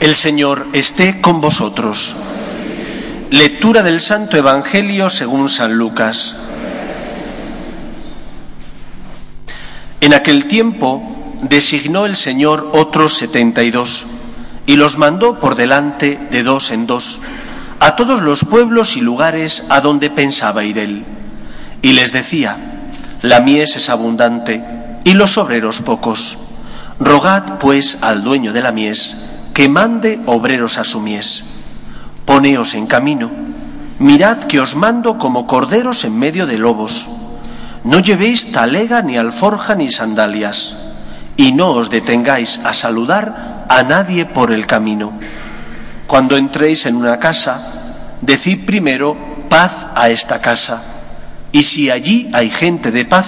El Señor esté con vosotros. Lectura del Santo Evangelio según San Lucas. En aquel tiempo designó el Señor otros setenta y dos y los mandó por delante de dos en dos a todos los pueblos y lugares a donde pensaba ir él. Y les decía, la mies es abundante y los obreros pocos. Rogad pues al dueño de la mies que mande obreros a su mies. Poneos en camino, mirad que os mando como corderos en medio de lobos. No llevéis talega ni alforja ni sandalias, y no os detengáis a saludar a nadie por el camino. Cuando entréis en una casa, decid primero paz a esta casa, y si allí hay gente de paz,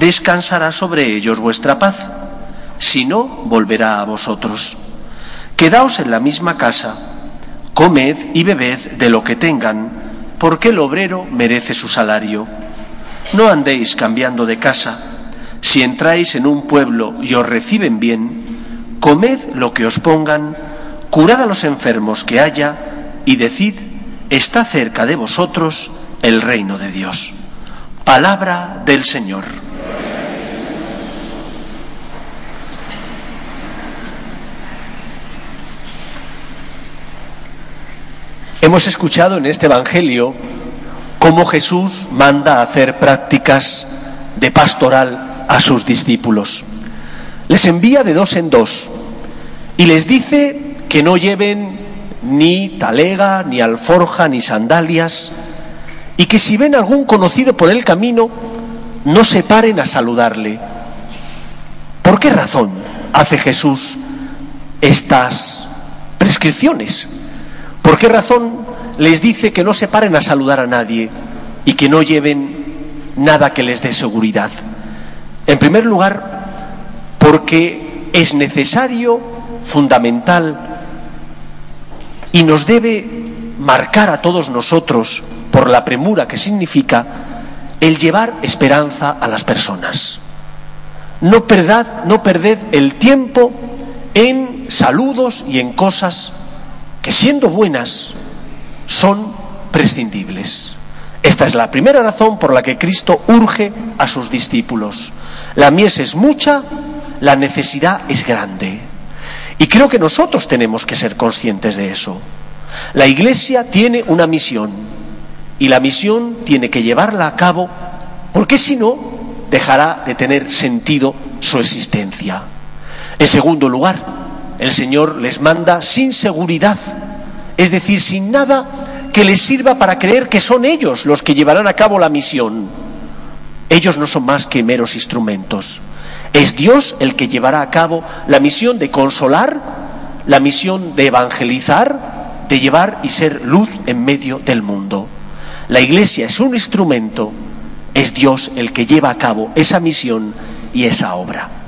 descansará sobre ellos vuestra paz, si no, volverá a vosotros. Quedaos en la misma casa, comed y bebed de lo que tengan, porque el obrero merece su salario. No andéis cambiando de casa. Si entráis en un pueblo y os reciben bien, comed lo que os pongan, curad a los enfermos que haya, y decid, está cerca de vosotros el reino de Dios. Palabra del Señor. Hemos escuchado en este Evangelio cómo Jesús manda hacer prácticas de pastoral a sus discípulos. Les envía de dos en dos y les dice que no lleven ni talega, ni alforja, ni sandalias, y que si ven algún conocido por el camino, no se paren a saludarle. ¿Por qué razón hace Jesús estas prescripciones? ¿Por qué razón les dice que no se paren a saludar a nadie y que no lleven nada que les dé seguridad? En primer lugar, porque es necesario, fundamental, y nos debe marcar a todos nosotros, por la premura que significa, el llevar esperanza a las personas. No perdad, no perded el tiempo en saludos y en cosas que siendo buenas son prescindibles. Esta es la primera razón por la que Cristo urge a sus discípulos. La mies es mucha, la necesidad es grande. Y creo que nosotros tenemos que ser conscientes de eso. La Iglesia tiene una misión y la misión tiene que llevarla a cabo porque si no dejará de tener sentido su existencia. En segundo lugar, el Señor les manda sin seguridad, es decir, sin nada que les sirva para creer que son ellos los que llevarán a cabo la misión. Ellos no son más que meros instrumentos. Es Dios el que llevará a cabo la misión de consolar, la misión de evangelizar, de llevar y ser luz en medio del mundo. La Iglesia es un instrumento, es Dios el que lleva a cabo esa misión y esa obra.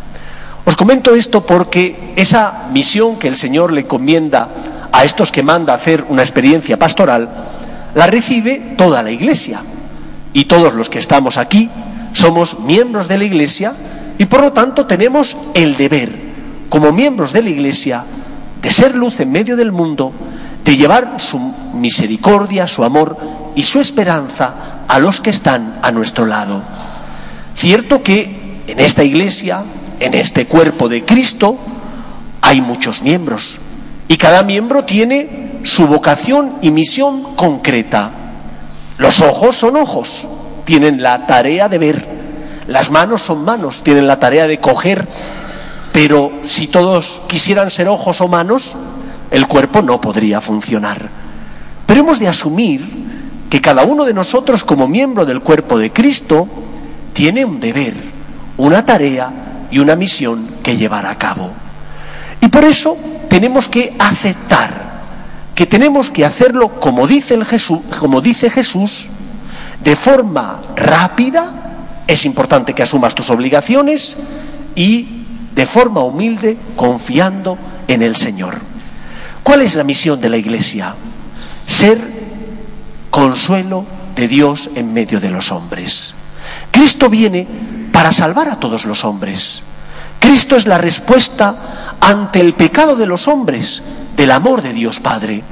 Os comento esto porque esa misión que el Señor le encomienda a estos que manda hacer una experiencia pastoral, la recibe toda la Iglesia. Y todos los que estamos aquí somos miembros de la Iglesia y por lo tanto tenemos el deber, como miembros de la Iglesia, de ser luz en medio del mundo, de llevar su misericordia, su amor y su esperanza a los que están a nuestro lado. Cierto que en esta Iglesia, en este cuerpo de Cristo, hay muchos miembros y cada miembro tiene su vocación y misión concreta. Los ojos son ojos, tienen la tarea de ver. Las manos son manos, tienen la tarea de coger. Pero si todos quisieran ser ojos o manos, el cuerpo no podría funcionar. Pero hemos de asumir que cada uno de nosotros como miembro del cuerpo de Cristo tiene un deber, una tarea y una misión que llevar a cabo. Y por eso tenemos que aceptar que tenemos que hacerlo como dice, el Jesús, como dice Jesús, de forma rápida, es importante que asumas tus obligaciones y de forma humilde, confiando en el Señor. ¿Cuál es la misión de la Iglesia? Ser consuelo de Dios en medio de los hombres. Cristo viene para salvar a todos los hombres. Cristo es la respuesta ante el pecado de los hombres, del amor de Dios Padre,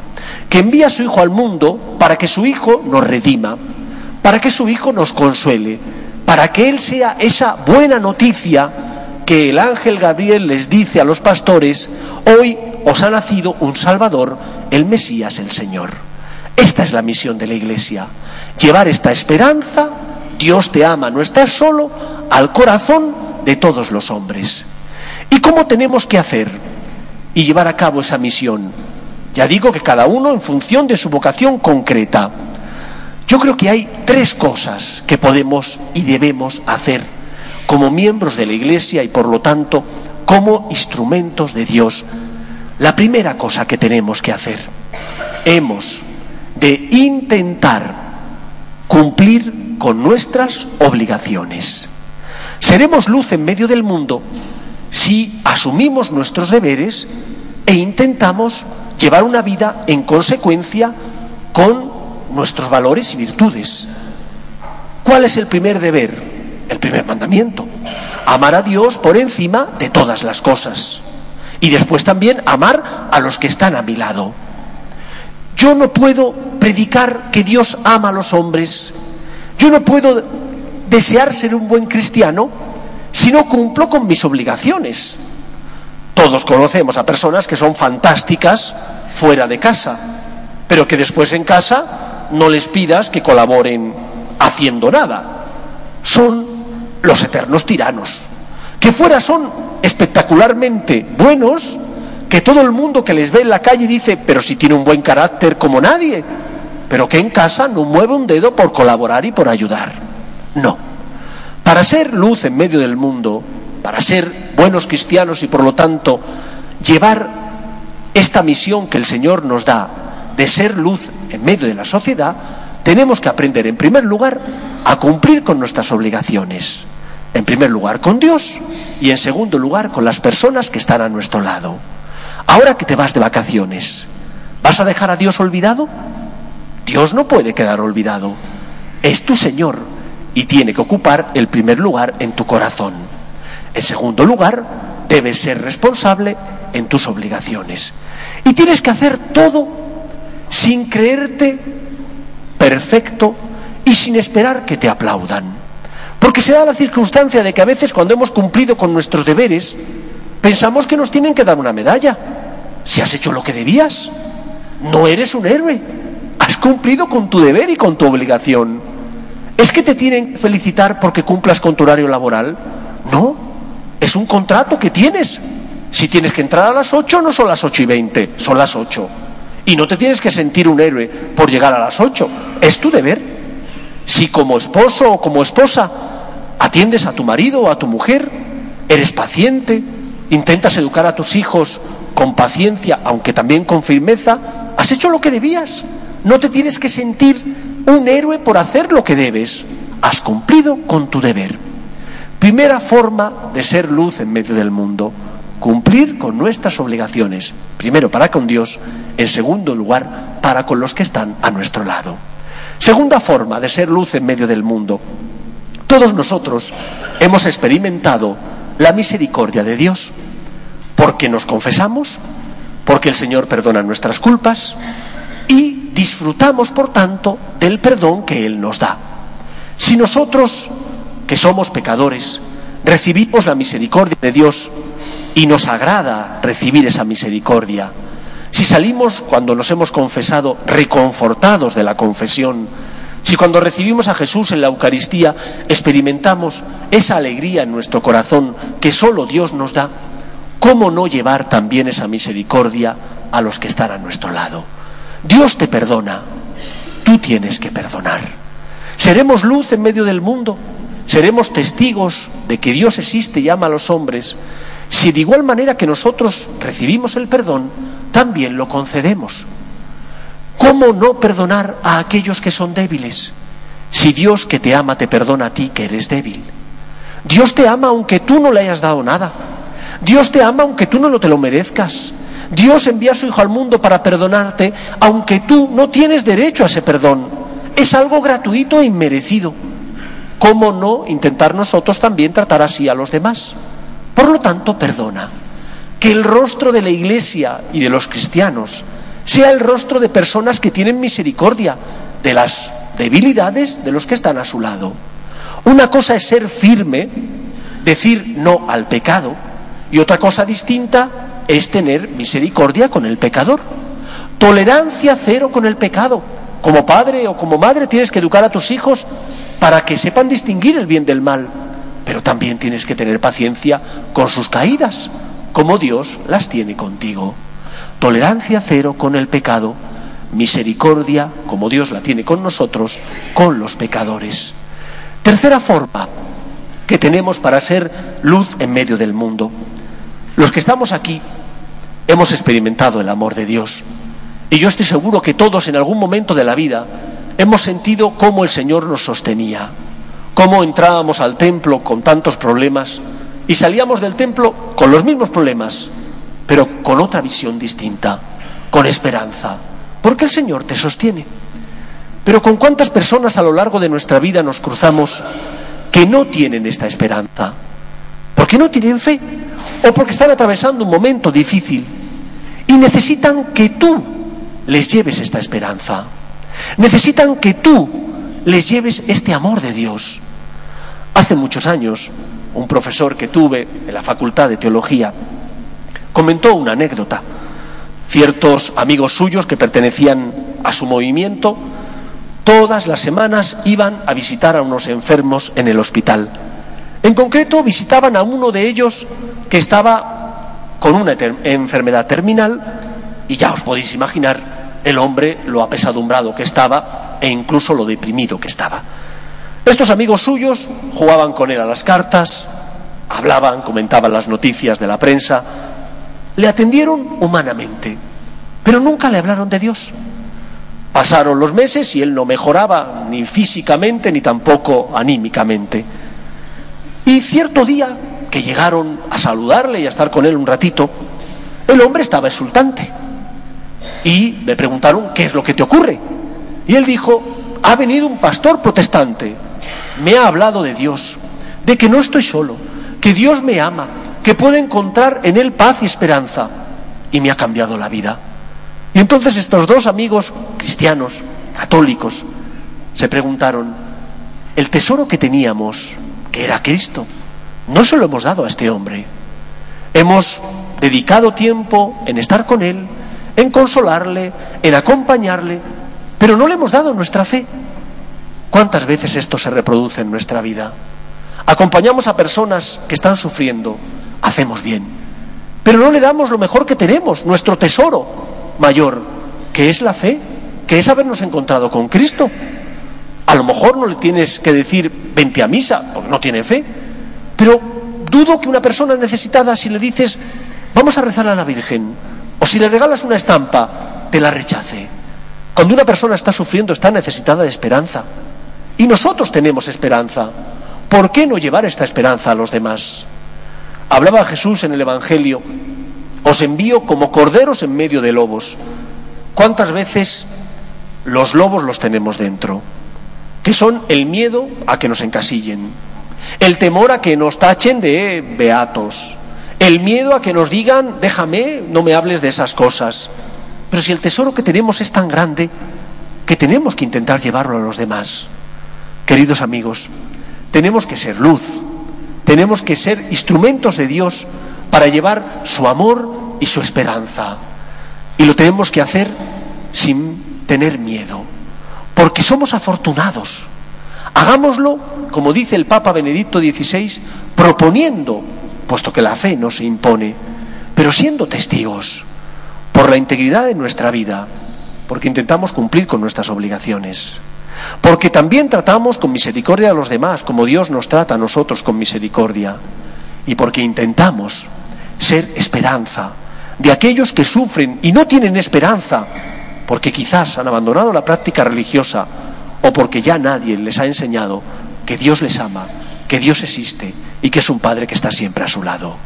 que envía a su Hijo al mundo para que su Hijo nos redima, para que su Hijo nos consuele, para que Él sea esa buena noticia que el ángel Gabriel les dice a los pastores, hoy os ha nacido un Salvador, el Mesías, el Señor. Esta es la misión de la Iglesia, llevar esta esperanza, Dios te ama, no estás solo, al corazón de todos los hombres. ¿Y cómo tenemos que hacer y llevar a cabo esa misión? Ya digo que cada uno en función de su vocación concreta. Yo creo que hay tres cosas que podemos y debemos hacer como miembros de la Iglesia y por lo tanto como instrumentos de Dios. La primera cosa que tenemos que hacer, hemos de intentar cumplir con nuestras obligaciones. Seremos luz en medio del mundo si asumimos nuestros deberes e intentamos llevar una vida en consecuencia con nuestros valores y virtudes. ¿Cuál es el primer deber? El primer mandamiento. Amar a Dios por encima de todas las cosas. Y después también amar a los que están a mi lado. Yo no puedo predicar que Dios ama a los hombres. Yo no puedo desear ser un buen cristiano si no cumplo con mis obligaciones. Todos conocemos a personas que son fantásticas fuera de casa, pero que después en casa no les pidas que colaboren haciendo nada. Son los eternos tiranos, que fuera son espectacularmente buenos, que todo el mundo que les ve en la calle dice, pero si tiene un buen carácter como nadie, pero que en casa no mueve un dedo por colaborar y por ayudar. No. Para ser luz en medio del mundo, para ser buenos cristianos y por lo tanto llevar esta misión que el Señor nos da de ser luz en medio de la sociedad, tenemos que aprender en primer lugar a cumplir con nuestras obligaciones. En primer lugar con Dios y en segundo lugar con las personas que están a nuestro lado. Ahora que te vas de vacaciones, ¿vas a dejar a Dios olvidado? Dios no puede quedar olvidado. Es tu Señor y tiene que ocupar el primer lugar en tu corazón. En segundo lugar, debes ser responsable en tus obligaciones. Y tienes que hacer todo sin creerte perfecto y sin esperar que te aplaudan. Porque se da la circunstancia de que a veces cuando hemos cumplido con nuestros deberes, pensamos que nos tienen que dar una medalla. Si has hecho lo que debías, no eres un héroe. Cumplido con tu deber y con tu obligación. ¿Es que te tienen que felicitar porque cumplas con tu horario laboral? No, es un contrato que tienes. Si tienes que entrar a las 8, no son las ocho y 20, son las 8. Y no te tienes que sentir un héroe por llegar a las 8. Es tu deber. Si como esposo o como esposa atiendes a tu marido o a tu mujer, eres paciente, intentas educar a tus hijos con paciencia, aunque también con firmeza, has hecho lo que debías. No te tienes que sentir un héroe por hacer lo que debes. Has cumplido con tu deber. Primera forma de ser luz en medio del mundo, cumplir con nuestras obligaciones, primero para con Dios, en segundo lugar para con los que están a nuestro lado. Segunda forma de ser luz en medio del mundo. Todos nosotros hemos experimentado la misericordia de Dios porque nos confesamos, porque el Señor perdona nuestras culpas y disfrutamos, por tanto, del perdón que Él nos da. Si nosotros que somos pecadores, recibimos la misericordia de Dios y nos agrada recibir esa misericordia. Si salimos cuando nos hemos confesado reconfortados de la confesión, si cuando recibimos a Jesús en la Eucaristía experimentamos esa alegría en nuestro corazón que solo Dios nos da, ¿cómo no llevar también esa misericordia a los que están a nuestro lado? Dios te perdona. tú tienes que perdonar. Seremos luz en medio del mundo, seremos testigos de que Dios existe y ama a los hombres, si de igual manera que nosotros recibimos el perdón, también lo concedemos. ¿Cómo no perdonar a aquellos que son débiles? Si Dios que te ama te perdona a ti que eres débil. Dios te ama aunque tú no le hayas dado nada. Dios te ama aunque tú no te lo merezcas. Dios envía a su Hijo al mundo para perdonarte aunque tú no tienes derecho a ese perdón. Es algo gratuito e inmerecido. ¿Cómo no intentar nosotros también tratar así a los demás? Por lo tanto, perdona. Que el rostro de la Iglesia y de los cristianos sea el rostro de personas que tienen misericordia de las debilidades de los que están a su lado. Una cosa es ser firme, decir no al pecado, y otra cosa distinta es tener misericordia con el pecador. Tolerancia cero con el pecado. Como padre o como madre tienes que educar a tus hijos para que sepan distinguir el bien del mal, pero también tienes que tener paciencia con sus caídas, como Dios las tiene contigo. Tolerancia cero con el pecado, misericordia, como Dios la tiene con nosotros, con los pecadores. Tercera forma que tenemos para ser luz en medio del mundo. Los que estamos aquí hemos experimentado el amor de Dios. Y yo estoy seguro que todos en algún momento de la vida hemos sentido cómo el Señor nos sostenía, cómo entrábamos al templo con tantos problemas y salíamos del templo con los mismos problemas, pero con otra visión distinta, con esperanza, porque el Señor te sostiene. Pero con cuántas personas a lo largo de nuestra vida nos cruzamos que no tienen esta esperanza, porque no tienen fe o porque están atravesando un momento difícil y necesitan que tú les lleves esta esperanza. Necesitan que tú les lleves este amor de Dios. Hace muchos años, un profesor que tuve en la Facultad de Teología comentó una anécdota. Ciertos amigos suyos que pertenecían a su movimiento, todas las semanas iban a visitar a unos enfermos en el hospital. En concreto, visitaban a uno de ellos que estaba con una enfermedad terminal y ya os podéis imaginar el hombre lo apesadumbrado que estaba e incluso lo deprimido que estaba. Estos amigos suyos jugaban con él a las cartas, hablaban, comentaban las noticias de la prensa, le atendieron humanamente, pero nunca le hablaron de Dios. Pasaron los meses y él no mejoraba ni físicamente ni tampoco anímicamente. Y cierto día que llegaron a saludarle y a estar con él un ratito, el hombre estaba exultante. Y le preguntaron, ¿qué es lo que te ocurre? Y él dijo, ha venido un pastor protestante, me ha hablado de Dios, de que no estoy solo, que Dios me ama, que puedo encontrar en Él paz y esperanza. Y me ha cambiado la vida. Y entonces estos dos amigos cristianos, católicos, se preguntaron, el tesoro que teníamos, que era Cristo, no se lo hemos dado a este hombre. Hemos dedicado tiempo en estar con Él, en consolarle, en acompañarle, pero no le hemos dado nuestra fe. ¿Cuántas veces esto se reproduce en nuestra vida? Acompañamos a personas que están sufriendo, hacemos bien, pero no le damos lo mejor que tenemos, nuestro tesoro mayor, que es la fe, que es habernos encontrado con Cristo. A lo mejor no le tienes que decir vente a misa, porque no tiene fe, pero dudo que una persona necesitada, si le dices vamos a rezar a la Virgen, o si le regalas una estampa, te la rechace. Cuando una persona está sufriendo, está necesitada de esperanza. Y nosotros tenemos esperanza. ¿Por qué no llevar esta esperanza a los demás? Hablaba Jesús en el Evangelio, os envío como corderos en medio de lobos. ¿Cuántas veces los lobos los tenemos dentro? Que son el miedo a que nos encasillen, el temor a que nos tachen de beatos, el miedo a que nos digan, déjame, no me hables de esas cosas. Pero si el tesoro que tenemos es tan grande, que tenemos que intentar llevarlo a los demás. Queridos amigos, tenemos que ser luz, tenemos que ser instrumentos de Dios para llevar su amor y su esperanza. Y lo tenemos que hacer sin tener miedo, porque somos afortunados. Hagámoslo, como dice el Papa Benedicto XVI, proponiendo, puesto que la fe no se impone, pero siendo testigos por la integridad de nuestra vida, porque intentamos cumplir con nuestras obligaciones, porque también tratamos con misericordia a los demás, como Dios nos trata a nosotros con misericordia, y porque intentamos ser esperanza de aquellos que sufren y no tienen esperanza, porque quizás han abandonado la práctica religiosa o porque ya nadie les ha enseñado que Dios les ama, que Dios existe y que es un Padre que está siempre a su lado.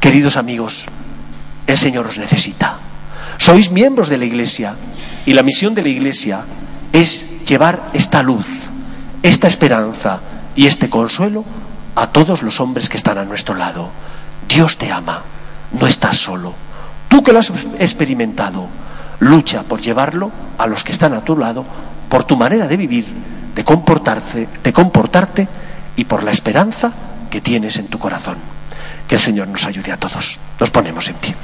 Queridos amigos, el Señor os necesita. Sois miembros de la Iglesia y la misión de la Iglesia es llevar esta luz, esta esperanza y este consuelo a todos los hombres que están a nuestro lado. Dios te ama, no estás solo. Tú que lo has experimentado, lucha por llevarlo a los que están a tu lado por tu manera de vivir, de comportarse, de comportarte y por la esperanza que tienes en tu corazón. Que el Señor nos ayude a todos. Nos ponemos en pie.